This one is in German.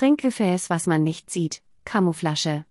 Trinkgefäß, was man nicht sieht, Kamuflasche.